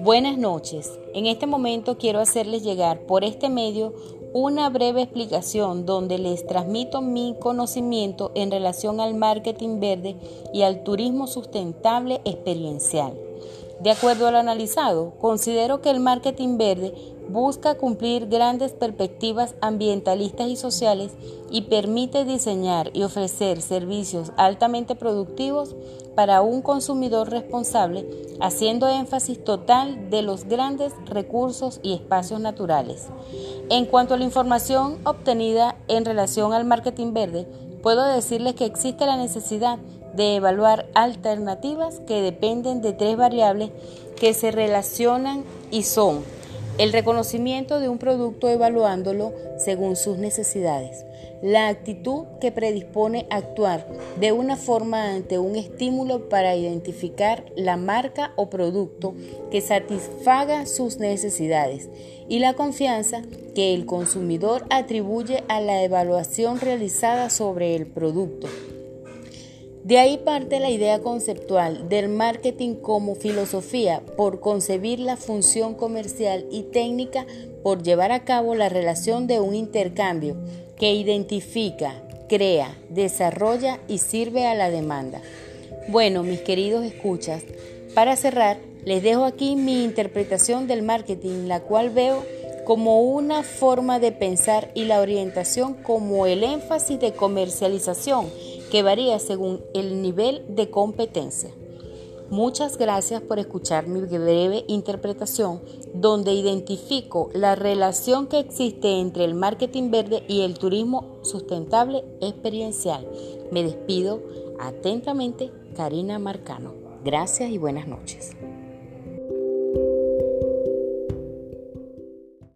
Buenas noches. En este momento quiero hacerles llegar por este medio una breve explicación donde les transmito mi conocimiento en relación al marketing verde y al turismo sustentable experiencial. De acuerdo al analizado, considero que el marketing verde busca cumplir grandes perspectivas ambientalistas y sociales y permite diseñar y ofrecer servicios altamente productivos para un consumidor responsable, haciendo énfasis total de los grandes recursos y espacios naturales. En cuanto a la información obtenida en relación al marketing verde, puedo decirles que existe la necesidad de evaluar alternativas que dependen de tres variables que se relacionan y son el reconocimiento de un producto evaluándolo según sus necesidades. La actitud que predispone a actuar de una forma ante un estímulo para identificar la marca o producto que satisfaga sus necesidades. Y la confianza que el consumidor atribuye a la evaluación realizada sobre el producto. De ahí parte la idea conceptual del marketing como filosofía por concebir la función comercial y técnica por llevar a cabo la relación de un intercambio que identifica, crea, desarrolla y sirve a la demanda. Bueno, mis queridos escuchas, para cerrar, les dejo aquí mi interpretación del marketing, la cual veo como una forma de pensar y la orientación como el énfasis de comercialización que varía según el nivel de competencia. Muchas gracias por escuchar mi breve interpretación donde identifico la relación que existe entre el marketing verde y el turismo sustentable experiencial. Me despido atentamente, Karina Marcano. Gracias y buenas noches.